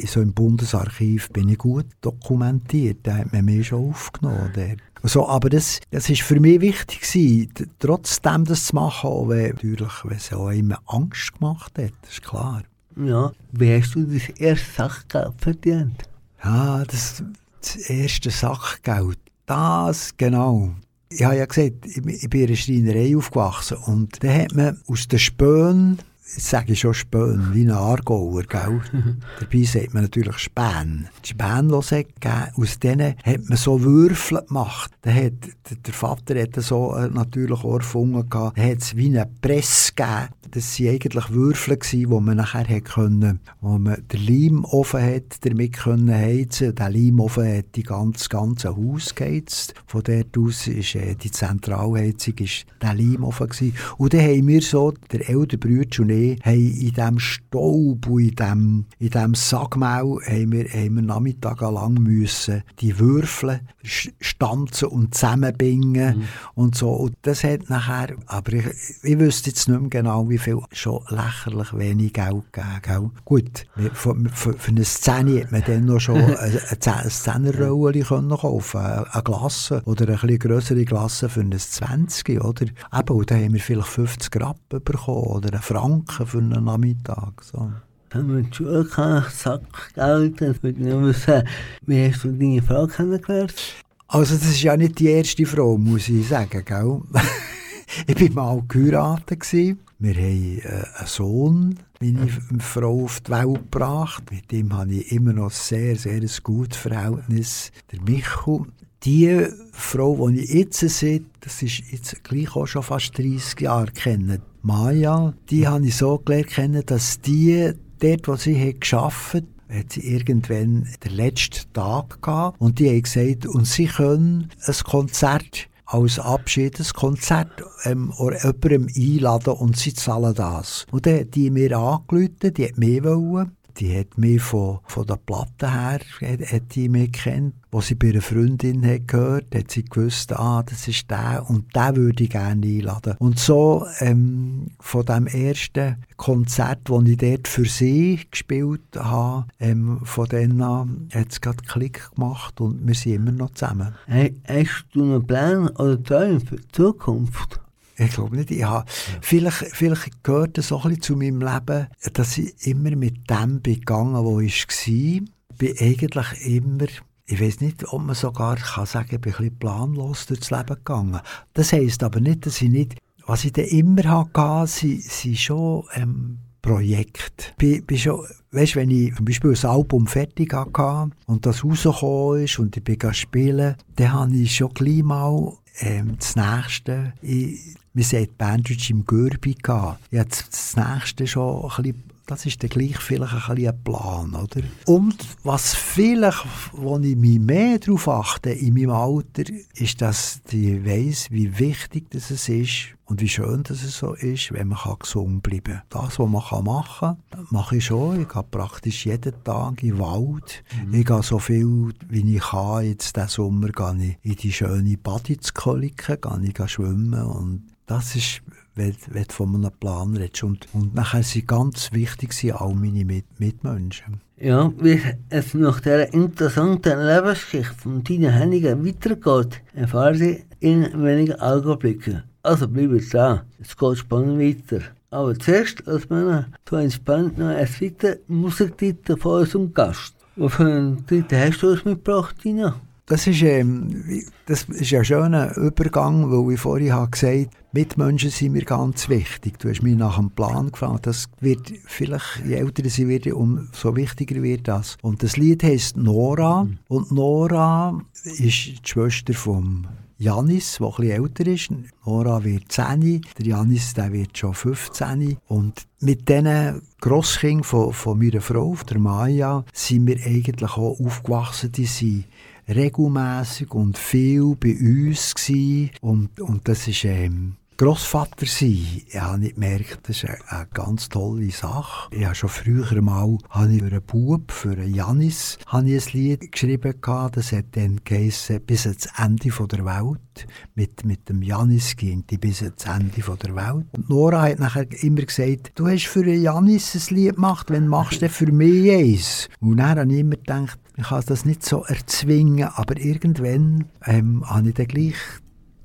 [SPEAKER 3] so im Bundesarchiv bin ich gut dokumentiert, da hat man mich schon aufgenommen. Der. So, aber das, das ist für mich wichtig gewesen, trotzdem das zu machen, auch wenn, natürlich, wenn es auch immer Angst gemacht hat, das ist klar.
[SPEAKER 2] Ja, wie hast du das erste Sachgeld verdient?
[SPEAKER 3] Ja, das, das erste Sachgeld, das, genau. Ich habe ja gesagt, ich, bin in einer Schreinerei aufgewachsen und da hat man aus den Spönen sage ich schon Spön, wie ein Aargauer, gell? Dabei sagt man natürlich Späne. Die Spänlose aus denen hat man so Würfel gemacht. Da hat, der Vater hatte so äh, natürlich auch erfunden. Da hat es wie eine Presse gegeben. Das waren eigentlich Würfel, wo man nachher hat können, wo man den Leimofen hat damit können heizen. Der Leimofen hat die ganze, ganze Haus geheizt. Von dort aus ist äh, die Zentralheizung ist der Leimofen gewesen. Und dann haben wir so, der ältere Bruder und ich, haben in diesem Staub und in diesem, in diesem Sackmehl haben wir, haben wir nachmittagelang müssen die Würfel stanzen und zusammenbingen mhm. und so. Und das hat nachher, aber ich, ich wüsste jetzt nicht mehr genau, wie viel, schon lächerlich wenig Geld gegeben. Gut, für, für, für eine Szene hat man dann noch schon eine Zehnerrolle kaufen eine Glasse oder eine etwas grössere Glasse für ein 20, oder? Eben, und dann haben wir vielleicht 50 Rappen bekommen oder einen Franken für einen Nachmittag. So.
[SPEAKER 2] Wenn man die Schule kann, Sackgeld, dann würde ich wissen, wie hast du deine Frau kennengelernt?
[SPEAKER 3] Also das ist ja nicht die erste Frau, muss ich sagen, gell? ich war mal geheiratet. Wir haben äh, einen Sohn, meine Frau auf die Welt gebracht. Mit dem habe ich immer noch sehr, sehr ein gutes Verhältnis. Der Michu. Die Frau, die ich jetzt sehe, das ist jetzt gleich auch schon fast 30 Jahre kennen. Maya, die habe ich so gelernt dass die dort, wo sie hat geschafft hat sie irgendwann den letzten Tag gehabt und die haben gesagt, und sie können ein Konzert als Abschiedskonzert ähm, oder jemandem einladen und sie zahlen das. Und dann hat die mir angerufen, die hat mehr wollen. Die hat mich von, von der Platte her hat, hat die mich kennt. Als sie bei einer Freundin hat gehört hat sie gewusst, ah, das ist der und der würde ich gerne einladen. Und so ähm, von dem ersten Konzert, das ich dort für sie gespielt habe, ähm, von dann an hat es gerade Klick gemacht und wir sind immer noch zusammen.
[SPEAKER 2] Hey, hast du einen Plan oder Träume für die Zukunft?
[SPEAKER 3] Ich glaube nicht. Ich habe, vielleicht, vielleicht gehört es auch ein bisschen zu meinem Leben, dass ich immer mit dem begangen, wo ich war. Ich bin eigentlich immer, ich weiß nicht, ob man sogar kann sagen kann, ich bin ein bisschen planlos durchs Leben gegangen. Das heisst aber nicht, dass ich nicht, was ich dann immer hatte, sind, sind schon ähm, Projekte. Bin, bin schon, weißt, wenn ich zum Beispiel ein Album fertig hatte und das rausgekommen ist und ich bin spielen, dann habe ich schon gleich mal ähm, das Nächste, ich, wir sehen die Bandage im Gürbi. Ich habe das Nächste schon ein bisschen das ist dann gleich vielleicht ein, bisschen ein Plan, oder? Und was vielleicht, wo ich mich mehr darauf achte in meinem Alter, ist, dass ich weiss, wie wichtig das ist und wie schön das so ist, wenn man gesund bleiben kann. Das, was man machen kann, mache ich schon. Ich gehe praktisch jeden Tag in den Wald. Mhm. Ich gehe so viel, wie ich kann. Jetzt diesen Sommer gehe ich in die schöne Badizkolike, gehe ich schwimmen und das ist wenn, wenn du von einem Plan redest. Und, und nachher sind ganz wichtig sind auch meine Mit Mitmenschen.
[SPEAKER 2] Ja, wie es nach dieser interessanten Lebensgeschichte von Tina Henniger weitergeht, erfahren Sie in wenigen Augenblicken. Also bleiben da, es geht spannend weiter. Aber zuerst als wir zu entspannt noch ein weiter Musiktitel von unserem Gast. Wofür einen Titel hast du uns mitgebracht, Tina?
[SPEAKER 5] Das ist, ähm, das ist ein schöner Übergang, weil ich vorhin habe gesagt Mitmenschen sind mir ganz wichtig. Du hast mich nach dem Plan gefragt. Das wird vielleicht, je älter sie werden, umso wichtiger wird das. Und das Lied heisst Nora. Und Nora ist die Schwester vom Janis, der etwas älter ist. Nora wird 10, der Janis der wird schon 15. Und mit diesen Grosskindern von, von meiner Frau, der Maya, sind wir eigentlich auch aufgewachsen. Die sind regelmässig und viel bei uns gsi und, und das ist ähm, Grossvater sein. Ich habe nicht gemerkt, das ist eine, eine ganz tolle Sache. Ich habe schon früher mal habe ich für einen Bub, für einen Janis, habe ich ein Lied geschrieben gehabt. Das hat dann geheissen, bis ans Ende der Welt. Mit, mit dem Janis ging die bis ans Ende der Welt. Und Nora hat nachher immer gesagt, du hast für einen Janis ein Lied gemacht, wenn machst du für mich eins? Und dann habe ich immer gedacht, ich kann das nicht so erzwingen, aber irgendwann ähm, habe ich dann gleich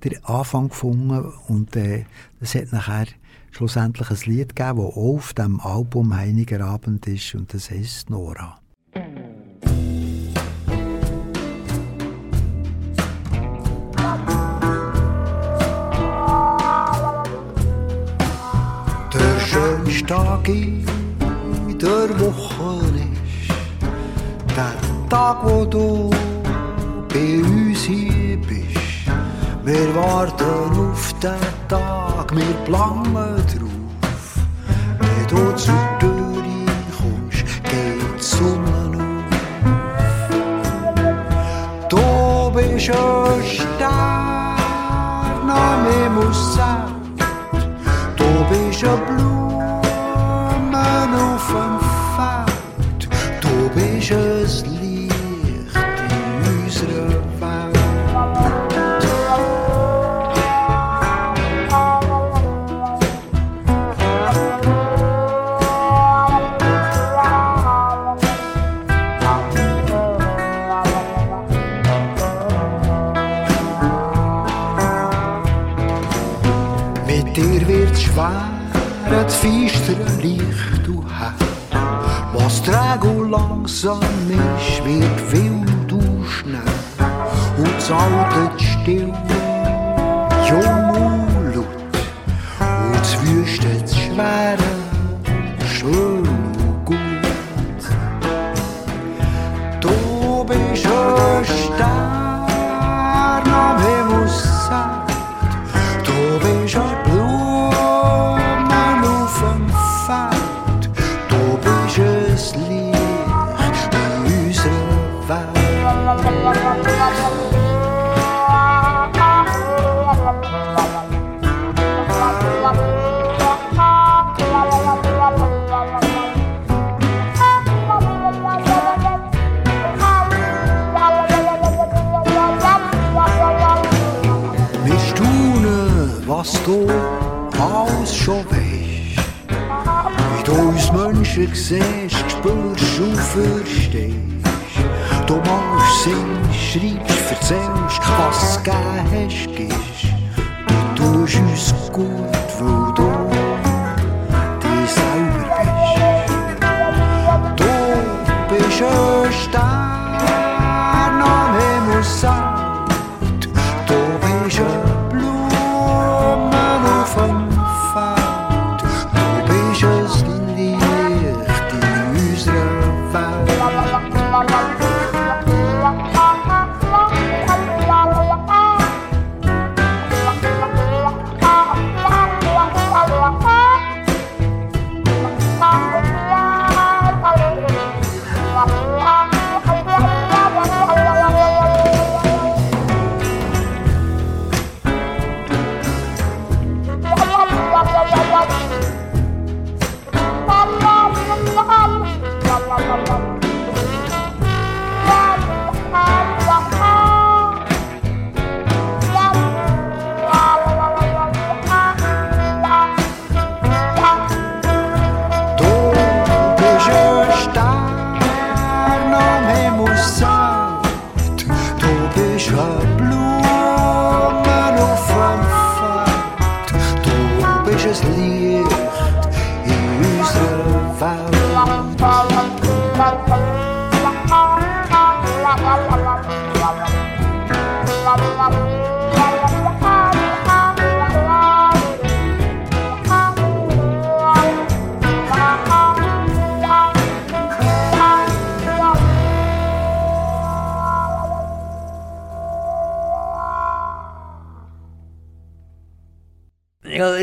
[SPEAKER 5] den Anfang gefunden und äh, es hat nachher schlussendlich ein Lied gegeben, das auch auf dem Album «Heiniger Abend» ist und das heisst «Nora».
[SPEAKER 3] Der schönste Tag in der Woche ist der Tag, wo du bei uns hier bist. Wir warten auf den Tag, wir planen drauf. Wenn du zur Tür kommst, geht die Sonne auf. Du bist ein Stern am Himmelssaal. Du bist ein Blumen auf dem Feld. Du bist ein ist, wird wild und schnell. Und Alte still, Menschen siehst, spürst und verstehst. Du malst, singst, schreibst, erzählst, was es gegeben hast. Du tust uns gut, weil du dir selber bist. Du bist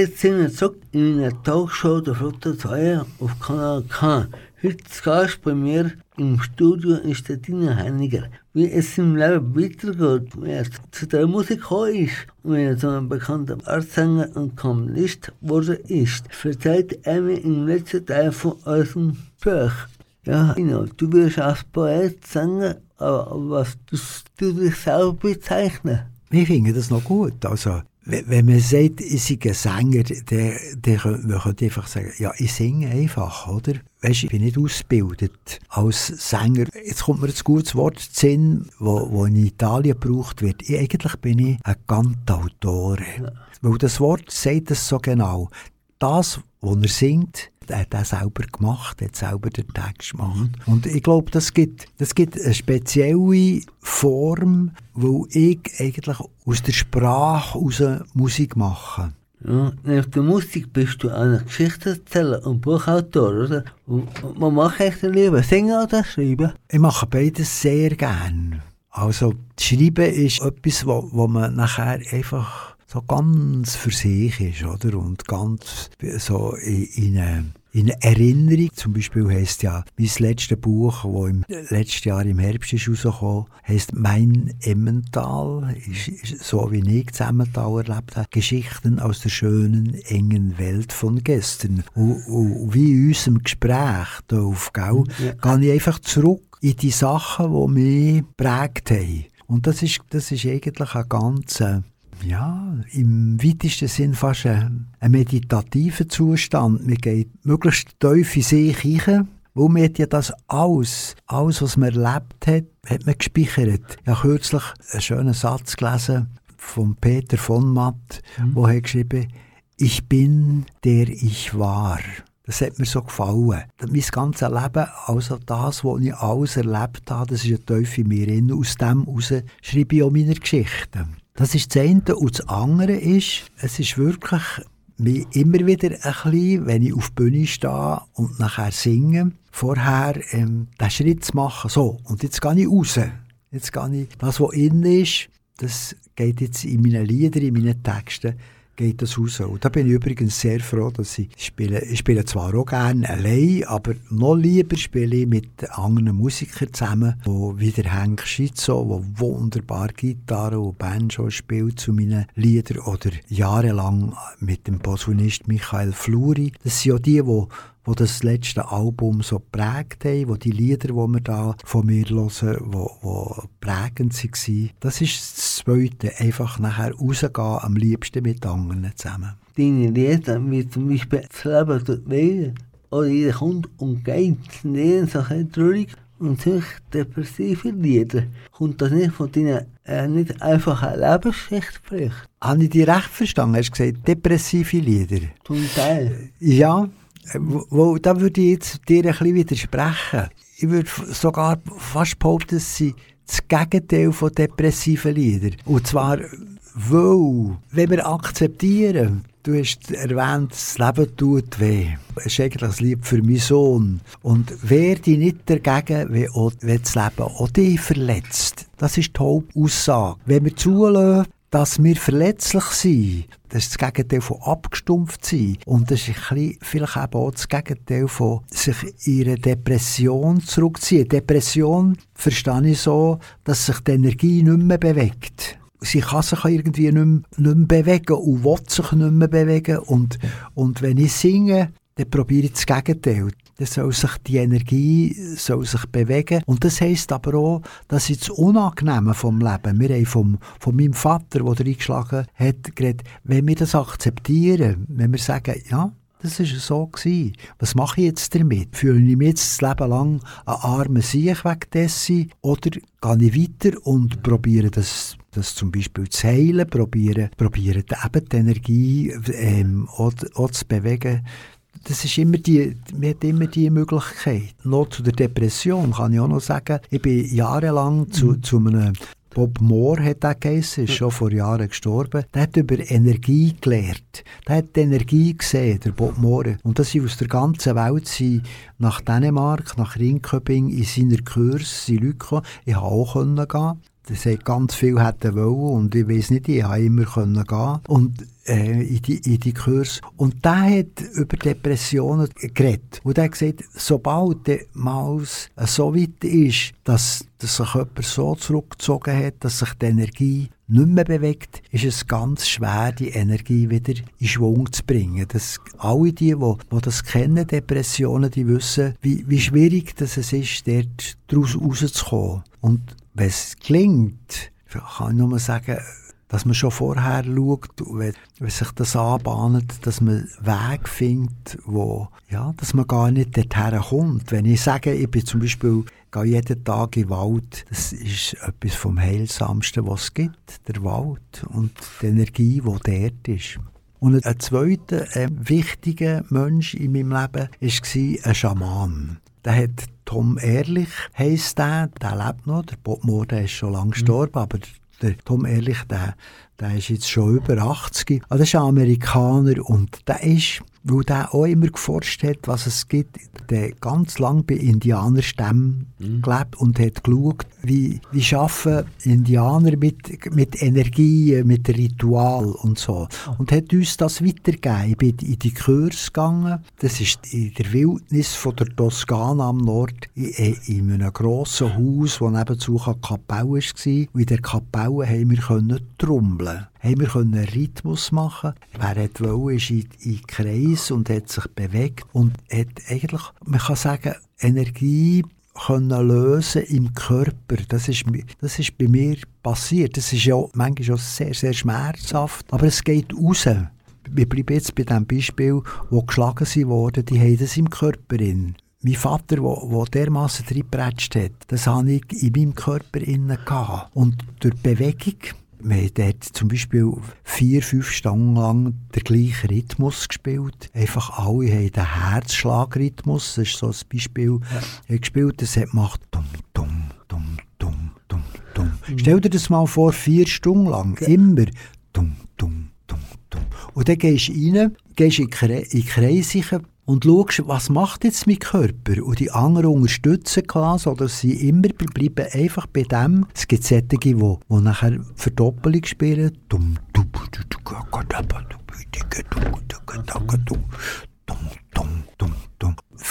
[SPEAKER 2] Wir zurück in einer Talkshow der Flotte 2 auf Kanal K. Heute Gast bei mir im Studio der Dina Heiniger. Wie es im Leben weitergeht, wie er zu der Musik gekommen ist und wie er zu einem bekannten Artsänger und Komponist geworden ist, erzählt er mir im letzten Teil von unserem Buch. Ja, genau, du wirst als Poet singen, aber was du dich selber bezeichnen?
[SPEAKER 3] Ich finde das noch gut. Also, wenn man sagt, ich sei ein Sänger, dann, dann könnte man einfach sagen, ja, ich singe einfach, oder? Weißt, ich bin nicht ausgebildet als Sänger. Jetzt kommt mir ein gutes Wort Sinn, wo, wo in Italien gebraucht wird. Ich, eigentlich bin ich ein Cantautore. Ja. Weil das Wort sagt es so genau. Das, was er singt, er hat er selber gemacht, hat selber den Text gemacht. Und ich glaube, das gibt, das gibt eine spezielle Form, wo ich eigentlich aus der Sprache aus Musik mache.
[SPEAKER 2] Ja, neben der Musik bist du auch ein Geschichtserzähler und Buchautor, oder? Und man macht echt lieber singen oder schreiben?
[SPEAKER 3] Ich mache beides sehr gern. Also, Schreiben ist etwas, wo, wo man nachher einfach so ganz für sich ist, oder? Und ganz so in, in eine in Erinnerung. Zum Beispiel heisst ja mein letztes Buch, das im letzten Jahr im Herbst ist rausgekommen, heisst «Mein Emmental», ist, ist so wie ich Emmental erlebt habe. Geschichten aus der schönen, engen Welt von gestern. Und, und wie in unserem Gespräch hier auf Gau, ja. gehe ich einfach zurück in die Sachen, die mich prägt haben. Und das ist, das ist eigentlich ein ganz ja, im weitesten Sinn fast ein, ein meditativer Zustand. Man geht möglichst tief in sich hinein, wo man ja das alles, alles, was man erlebt hat, hat man gespeichert. Ich habe kürzlich einen schönen Satz gelesen von Peter von Matt, mhm. wo er geschrieben ich bin, der ich war. Das hat mir so gefallen. Mein ganzes Leben, also das, was ich alles erlebt habe, das ist ein Teufel in mir. Aus dem heraus schreibe ich auch meine Geschichten. Das ist das eine. Und das andere ist, es ist wirklich mir immer wieder ein bisschen, wenn ich auf der Bühne stehe und nachher singe, vorher ähm, den Schritt zu machen. So, und jetzt gehe ich raus. Jetzt gehe ich, das, was innen ist, das geht jetzt in meinen Liedern, in meinen Texten, geht das raus. Und da bin ich übrigens sehr froh, dass ich spiele. Ich spiele zwar auch gerne allein, aber noch lieber spiele ich mit anderen Musikern zusammen, wo wie der Hank Schizzo, wo wunderbar Gitarre und Banjo spielt zu meinen Liedern oder jahrelang mit dem Posaunist Michael Fluri. Das sind ja die, die wo das letzte Album so prägt haben, wo die Lieder, die wir da von mir hören, wo, wo prägend waren. Das ist das Zweite, einfach nachher rausgehen, am liebsten mit anderen zusammen.
[SPEAKER 2] Deine Lieder, wie zum Beispiel «Das Leben tut weh» oder «Jeder kommt und geht», sind eher so traurig und ziemlich depressive Lieder. Kommt das nicht von deinen äh, nicht einfachen Lebensgeschichte vielleicht?
[SPEAKER 3] Habe ich dich recht verstanden? Hast du gesagt, depressive Lieder?
[SPEAKER 2] Zum Teil.
[SPEAKER 3] Ja, wo, da würde ich jetzt dir ein bisschen widersprechen. Ich würde sogar fast behaupten, dass sie das Gegenteil von depressiven Liedern. Und zwar, weil, wenn wir akzeptieren, du hast erwähnt, das Leben tut weh. Das ist eigentlich ein Lied für meinen Sohn. Und wer dich nicht dagegen, wenn, wenn das Leben auch dich verletzt, das ist die Hauptaussage. Wenn wir zulassen, dass wir verletzlich sind, das ist das Gegenteil von abgestumpft sein. Und das ist ein bisschen, vielleicht eben auch das Gegenteil von sich in eine Depression zurückziehen. Depression verstehe ich so, dass sich die Energie nicht mehr bewegt sie kann sich irgendwie nicht mehr, nicht mehr bewegen und will sich nicht mehr bewegen. Und, und wenn ich singe, dann probiere ich das Gegenteil dann soll sich die Energie soll sich bewegen. Und das heisst aber auch, dass ich das Unangenehme vom Leben, wir haben vom, von meinem Vater, der eingeschlagen hat, geredet, wenn wir das akzeptieren, wenn wir sagen, ja, das war so. Gewesen. Was mache ich jetzt damit? Fühle ich mich jetzt das Leben lang ein armer Sieg weg dessen? Oder gehe ich weiter und probiere das, das zum Beispiel zu heilen, probiere, probiere eben die Energie ähm, auch, auch zu bewegen, das ist immer die, man hat immer die Möglichkeit. Noch zu der Depression kann ich auch noch sagen, ich bin jahrelang zu, mhm. zu einem Bob Moore hat er geheißen, ist schon vor Jahren gestorben. Der hat über Energie gelehrt. Der hat die Energie gesehen, der Bob Moore. Und dass sie aus der ganzen Welt sind nach Dänemark, nach Ringköping in seiner Kurs, sind Leute gekommen. Ich konnte auch gehen. das hat ganz viel hätten wollen und ich weiß nicht, ich habe immer gehen und in die, in die Kurs. Und der hat über Depressionen geredet. Und er hat gesagt, sobald der Maus so weit ist, dass, dass sich jemand so zurückgezogen hat, dass sich die Energie nicht mehr bewegt, ist es ganz schwer, die Energie wieder in Schwung zu bringen. Das, alle die, die, die das kennen, Depressionen, die wissen, wie, wie schwierig das es ist, dort daraus rauszukommen. Und wenn es gelingt, kann ich nur sagen, dass man schon vorher schaut, wenn, wenn sich das anbahnt, dass man Wege findet, wo, ja, dass man gar nicht dorthin kommt. Wenn ich sage, ich bin zum Beispiel gehe jeden Tag in den Wald, das ist etwas vom Heilsamsten, was es gibt, der Wald und die Energie, die dort ist. Und ein zweiter äh, wichtiger Mensch in meinem Leben war ein Schaman. Der hat Tom Ehrlich, heisst der, der lebt noch, der Bob Moore, der ist schon lange gestorben, aber der Tom Ehrlich, der, der ist jetzt schon über 80. Also das ist ein Amerikaner und der ist weil der auch immer geforscht hat, was es gibt. Der ganz lang bei Indianerstämmen mhm. gelebt und hat geschaut, wie, wie schaffen Indianer mit, mit Energie, mit Ritual und so. Und hat uns das weitergegeben. Ich bin in die Kurs gegangen. Das ist in der Wildnis von der Toskana am Nord, in, in einem grossen Haus, wo nebenzu eine Kapelle war. Und in der Kapelle haben wir trommeln haben wir einen Rhythmus machen Wer wollte, ist in, in Kreis und hat sich bewegt und hat eigentlich, man kann sagen, Energie können lösen im Körper. Das ist, das ist bei mir passiert. Das ist ja manchmal schon sehr, sehr schmerzhaft, aber es geht raus. Wir bleiben jetzt bei dem Beispiel, wo geschlagen wurden, die haben das im Körper in. Mein Vater, der dermassen reingepratscht hat, das hatte ich in meinem Körper innen. Und durch Bewegung wir haben zum Beispiel vier, fünf Stunden lang den gleichen Rhythmus gespielt. Einfach alle haben den Herzschlagrhythmus, das ist so ein Beispiel, ja. gespielt. Das hat gemacht dumm, dumm, dumm, dumm, dumm, dumm. Mhm. Stell dir das mal vor, vier Stunden lang, ja. immer dumm, dumm, dumm, dumm. Und dann gehst du rein, gehst in die Kreise, und schaust, was macht jetzt mein Körper? Und die anderen unterstützen quasi, oder sie immer bleiben einfach bei dem. Es gibt solche, die, die nachher Verdoppelung spielen.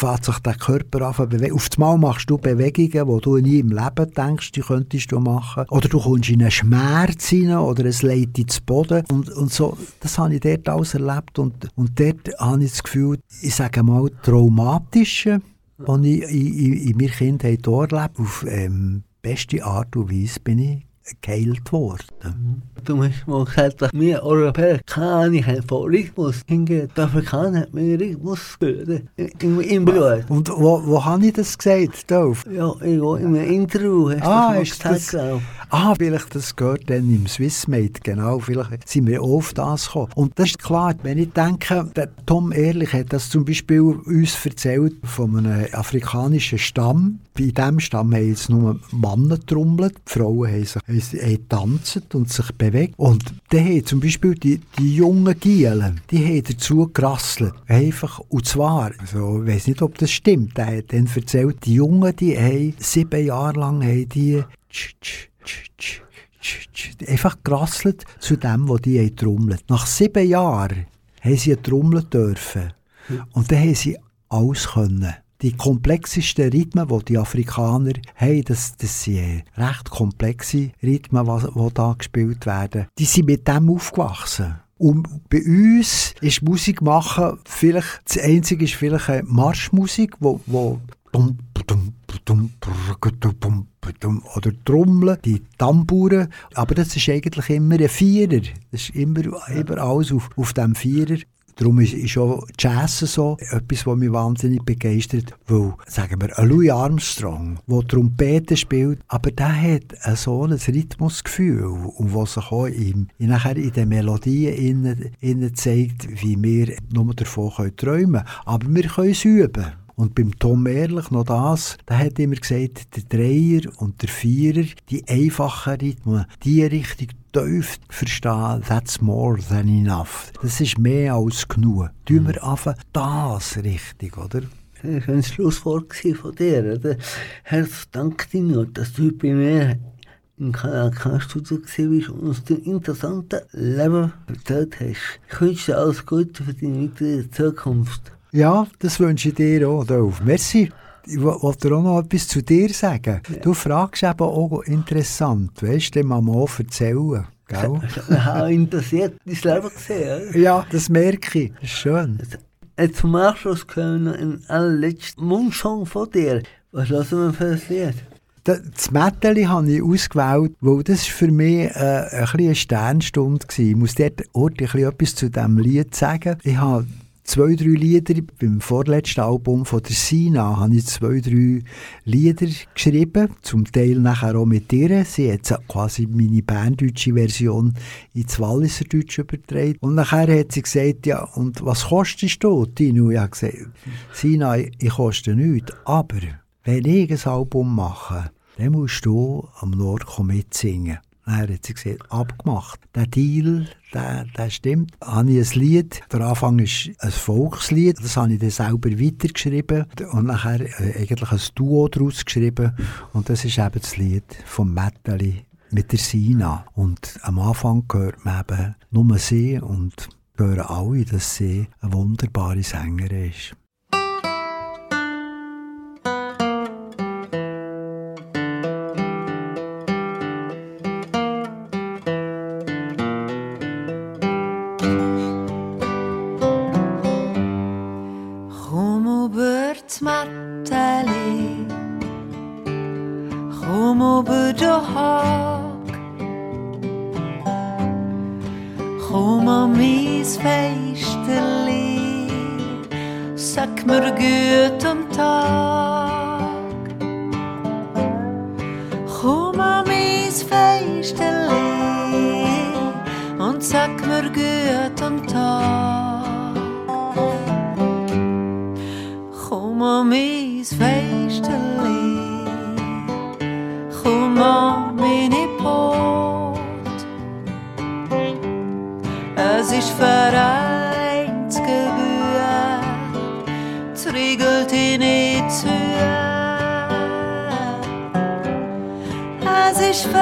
[SPEAKER 3] Fährt sich der Körper an. Auf einmal machst du Bewegungen, die du nie im Leben denkst, die könntest du machen. Oder du kommst in einen Schmerz hinein oder es leitet ins Boden. Und, und so, das habe ich dort alles erlebt. Und, und dort habe ich das Gefühl, ich sage mal, traumatische, die ich in, in, in meiner Kindheit erlebt auf ähm, beste Art und Weise bin ich geheilt worden.
[SPEAKER 2] Du hast mal gesagt, dass wir Europäer keine haben von Rhythmus hingehen. Die Afrikaner haben mehr Rhythmus im, im Blut.
[SPEAKER 3] Und wo, wo habe ich das gesagt, Dolph?
[SPEAKER 2] Ja, irgendwo in einem Interview hast
[SPEAKER 3] ah, das gesagt, das, Ah, vielleicht das gehört dann im Swissmate, genau. Vielleicht sind wir auf das gekommen. Und das ist klar, wenn ich denke, der Tom Ehrlich hat das zum Beispiel uns erzählt von einem afrikanischen Stamm. Bei diesem Stamm haben jetzt nur Männer trommelt, die Frauen haben, sich, haben tanzt und sich bewegt. Und die haben zum Beispiel die, die jungen Gielen, die haben dazu gerasselt. Einfach, und zwar, also, ich weiß nicht, ob das stimmt, der hat dann erzählt, die Jungen, die haben sieben Jahre lang haben die tsch, tsch, einfach gerasselt zu dem, was die trommelt. Nach sieben Jahren haben sie trommeln dürfen. Und dann haben sie alles können. Die komplexesten Rhythmen, die die Afrikaner haben, das, das sind recht komplexe Rhythmen, die da gespielt werden. Die sind mit dem aufgewachsen. Und bei uns ist Musik machen vielleicht, das Einzige ist vielleicht eine Marschmusik, wo, wo oder Trommeln, die Tamburen. Aber das ist eigentlich immer ein Vierer. Das ist immer, immer alles auf, auf dem Vierer. Darum ist, ist auch Jazz so etwas, was mich wahnsinnig begeistert, weil, sagen wir, Louis Armstrong, der Trompete spielt, aber der hat so ein Rhythmusgefühl und was sich auch in, nachher in den Melodien innen, innen zeigt, wie wir nur davon träumen können. Aber wir können es üben. Und beim Tom Ehrlich noch das, da hat immer gesagt, der Dreier und der Vierer, die einfachen Rhythmen, die richtig tief verstehen, that's more than enough. Das ist mehr als genug. Tun wir einfach das richtig, oder?
[SPEAKER 2] Das war ein Schlusswort von dir. Oder? Herr, danke dir, dass du bei mir im Kanal K-Studio warst und uns dein interessanten Leben erzählt hast. Ich wünsche dir alles Gute für deine weitere Zukunft.
[SPEAKER 3] Ja, das wünsche ich dir auch, Dolph. Merci. Ich wo- wollte auch noch etwas zu dir sagen. Du fragst eben auch interessant, weißt du, dem Mama erzählen. Gell?
[SPEAKER 2] Ich habe interessiert dein Leben gesehen.
[SPEAKER 3] Ja, das merke ich. Das ist schön.
[SPEAKER 2] Jetzt zum Abschluss können wir einen allerletzten Mundsong von dir. Was lassen wir für ein Lied?
[SPEAKER 3] Da- Das Mätteli habe ich ausgewählt, weil das für mich äh, ein eine Sternstunde war. Ich muss dort ordentlich etwas zu diesem Lied sagen. Ich habe zwei, drei Lieder, beim vorletzten Album von der Sina, habe ich zwei, drei Lieder geschrieben, zum Teil nachher auch mit ihr. Sie hat quasi meine berndeutsche Version ins Walliserdeutsch übertragen. Und nachher hat sie gesagt, ja, und was kostest du, Tino? Ich habe gesagt, Sina, ich koste nichts, aber wenn ich ein Album mache, dann musst du am Nordco mitsingen. Dann hat sie gesagt, abgemacht. Der Deal, der, der stimmt. Dann habe ich ein Lied, der Anfang ist ein Volkslied, das habe ich dann selber weitergeschrieben und nachher äh, eigentlich ein Duo daraus geschrieben und das ist eben das Lied vom Metteli mit der Sina. Und am Anfang hört man eben nur sie und hören alle, dass sie eine wunderbare Sängerin ist.
[SPEAKER 6] Es ist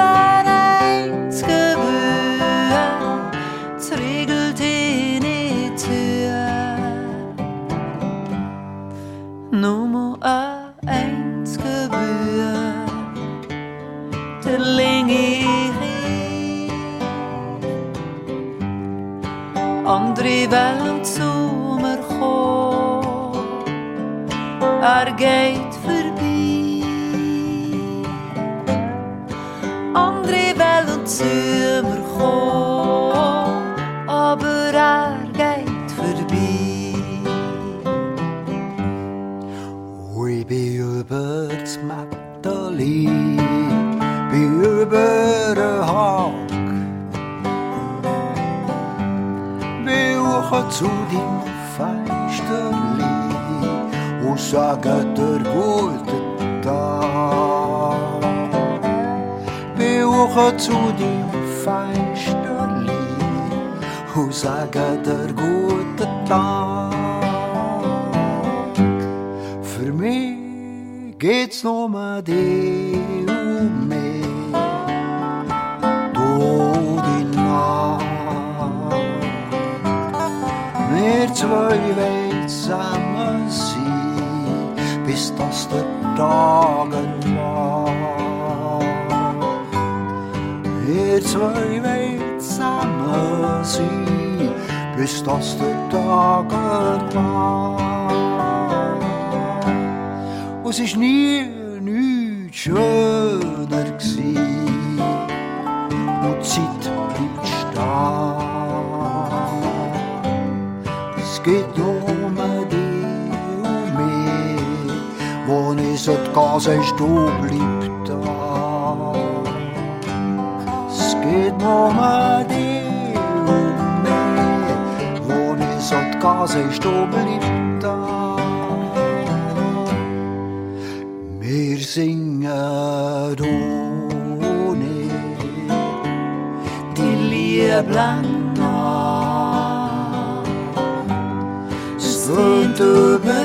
[SPEAKER 7] dir hoch zu deinem Fensterli und sage dir guten Tag. Für mich geht's nur um dich und mich. Du die Nacht. Wir zwei wollen bis das der Tag erwacht. Wir zwei wollen zusammen sein, bis das der Tag erwacht. Und es ist nie nichts schöner gsi. Gehen, sagst du, bleib da. Es geht um dich und mich. Wo ich sollte gehen, sagst du, bleib da. Wir singen ohne
[SPEAKER 6] die Lieblang nach.
[SPEAKER 7] Es tönt über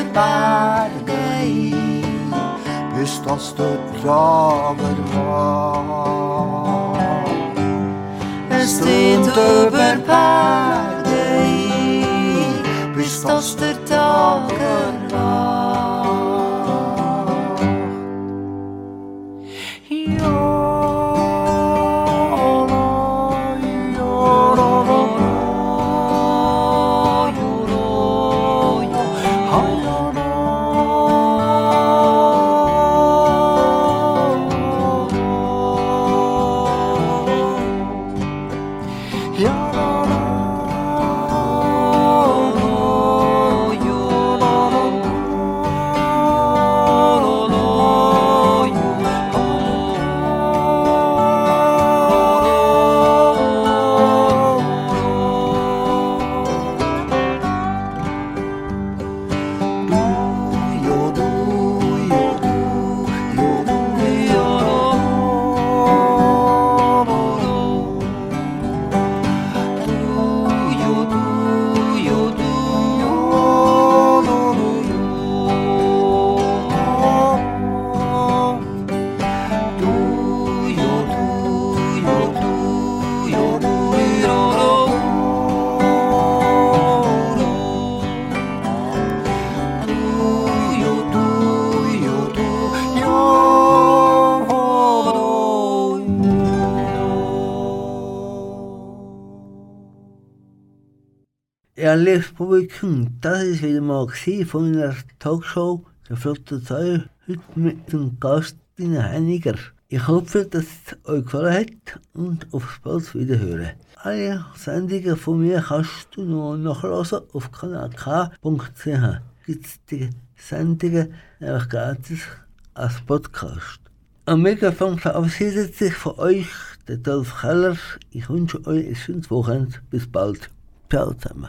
[SPEAKER 7] Berge hin,
[SPEAKER 6] bis das der Trager war.
[SPEAKER 3] Es zieht über
[SPEAKER 2] Publikum, das ist wieder mal von meiner Talkshow «Der flotte Zeier», heute mit dem Gast Dina Heiniger. Ich hoffe, dass es euch gefallen hat und auf bald wiederhören. Alle Sendungen von mir kannst du noch nachlesen auf kanalk.ch. Gibt es die Sendungen einfach gratis als Podcast. Am Mikrofon verabschiedet sich von euch der Dolf Keller. Ich wünsche euch ein schönes Wochenende. Bis bald. Ciao zusammen.